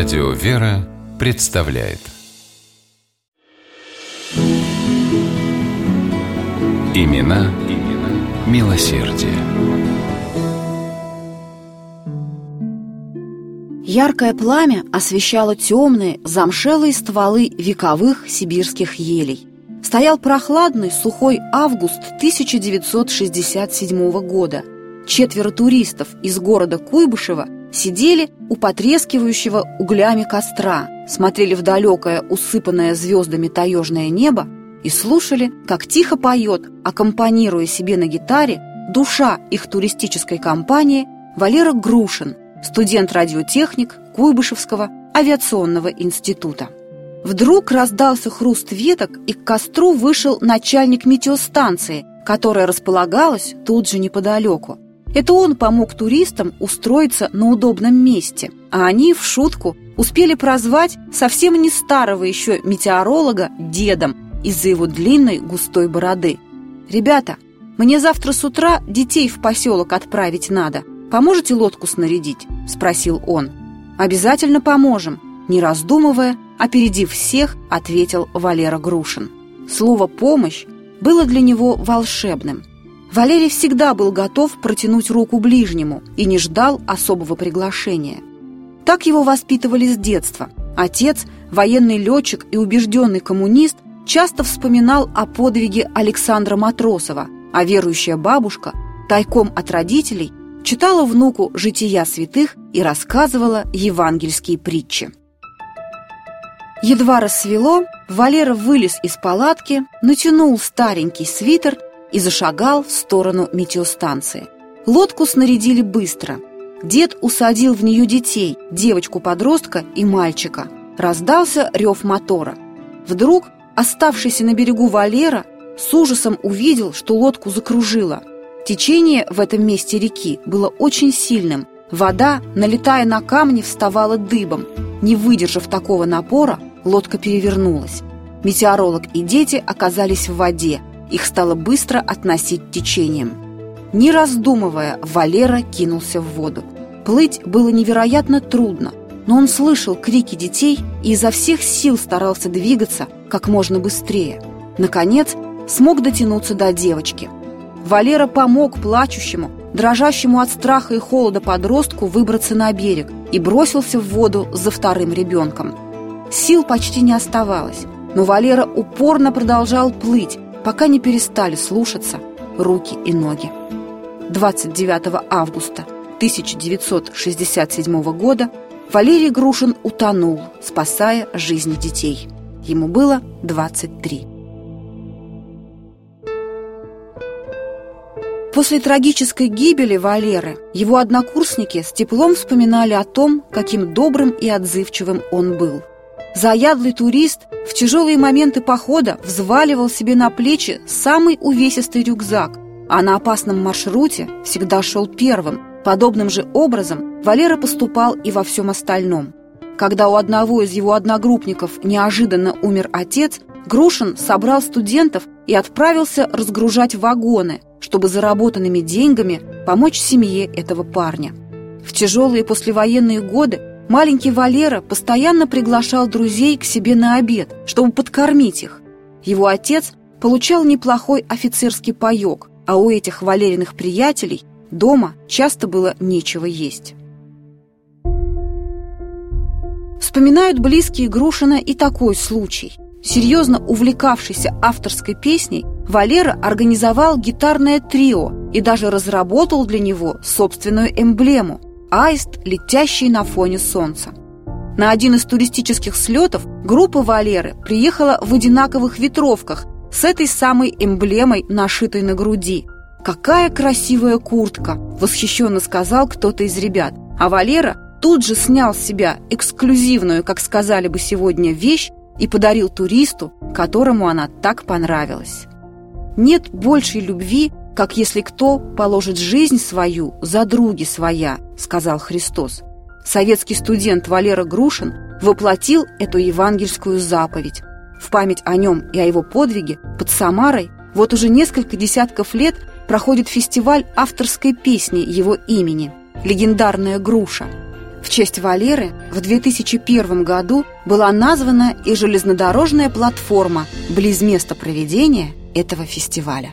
Радио «Вера» представляет Имена, имена милосердие. Яркое пламя освещало темные, замшелые стволы вековых сибирских елей. Стоял прохладный, сухой август 1967 года. Четверо туристов из города Куйбышева сидели у потрескивающего углями костра, смотрели в далекое, усыпанное звездами таежное небо и слушали, как тихо поет, аккомпанируя себе на гитаре, душа их туристической компании Валера Грушин, студент-радиотехник Куйбышевского авиационного института. Вдруг раздался хруст веток, и к костру вышел начальник метеостанции, которая располагалась тут же неподалеку. Это он помог туристам устроиться на удобном месте, а они в шутку успели прозвать совсем не старого еще метеоролога дедом из-за его длинной густой бороды. «Ребята, мне завтра с утра детей в поселок отправить надо. Поможете лодку снарядить?» – спросил он. «Обязательно поможем», – не раздумывая, опередив всех, ответил Валера Грушин. Слово «помощь» было для него волшебным. Валерий всегда был готов протянуть руку ближнему и не ждал особого приглашения. Так его воспитывали с детства. Отец, военный летчик и убежденный коммунист, часто вспоминал о подвиге Александра Матросова, а верующая бабушка, тайком от родителей, читала внуку «Жития святых» и рассказывала евангельские притчи. Едва рассвело, Валера вылез из палатки, натянул старенький свитер – и зашагал в сторону метеостанции. Лодку снарядили быстро. Дед усадил в нее детей, девочку-подростка и мальчика. Раздался рев мотора. Вдруг оставшийся на берегу Валера с ужасом увидел, что лодку закружило. Течение в этом месте реки было очень сильным. Вода, налетая на камни, вставала дыбом. Не выдержав такого напора, лодка перевернулась. Метеоролог и дети оказались в воде – их стало быстро относить течением. Не раздумывая, Валера кинулся в воду. Плыть было невероятно трудно, но он слышал крики детей и изо всех сил старался двигаться как можно быстрее. Наконец, смог дотянуться до девочки. Валера помог плачущему, дрожащему от страха и холода подростку выбраться на берег и бросился в воду за вторым ребенком. Сил почти не оставалось, но Валера упорно продолжал плыть, пока не перестали слушаться руки и ноги. 29 августа 1967 года Валерий Грушин утонул, спасая жизни детей. Ему было 23. После трагической гибели Валеры его однокурсники с теплом вспоминали о том, каким добрым и отзывчивым он был. Заядлый турист в тяжелые моменты похода взваливал себе на плечи самый увесистый рюкзак, а на опасном маршруте всегда шел первым. Подобным же образом Валера поступал и во всем остальном. Когда у одного из его одногруппников неожиданно умер отец, Грушин собрал студентов и отправился разгружать вагоны, чтобы заработанными деньгами помочь семье этого парня. В тяжелые послевоенные годы Маленький Валера постоянно приглашал друзей к себе на обед, чтобы подкормить их. Его отец получал неплохой офицерский паек, а у этих Валериных приятелей дома часто было нечего есть. Вспоминают близкие Грушина и такой случай. Серьезно увлекавшийся авторской песней, Валера организовал гитарное трио и даже разработал для него собственную эмблему – аист, летящий на фоне солнца. На один из туристических слетов группа Валеры приехала в одинаковых ветровках с этой самой эмблемой, нашитой на груди. «Какая красивая куртка!» – восхищенно сказал кто-то из ребят. А Валера тут же снял с себя эксклюзивную, как сказали бы сегодня, вещь и подарил туристу, которому она так понравилась. Нет большей любви, как если кто положит жизнь свою за други своя, сказал Христос. Советский студент Валера Грушин воплотил эту евангельскую заповедь. В память о нем и о его подвиге под Самарой вот уже несколько десятков лет проходит фестиваль авторской песни его имени «Легендарная груша». В честь Валеры в 2001 году была названа и железнодорожная платформа близ места проведения этого фестиваля.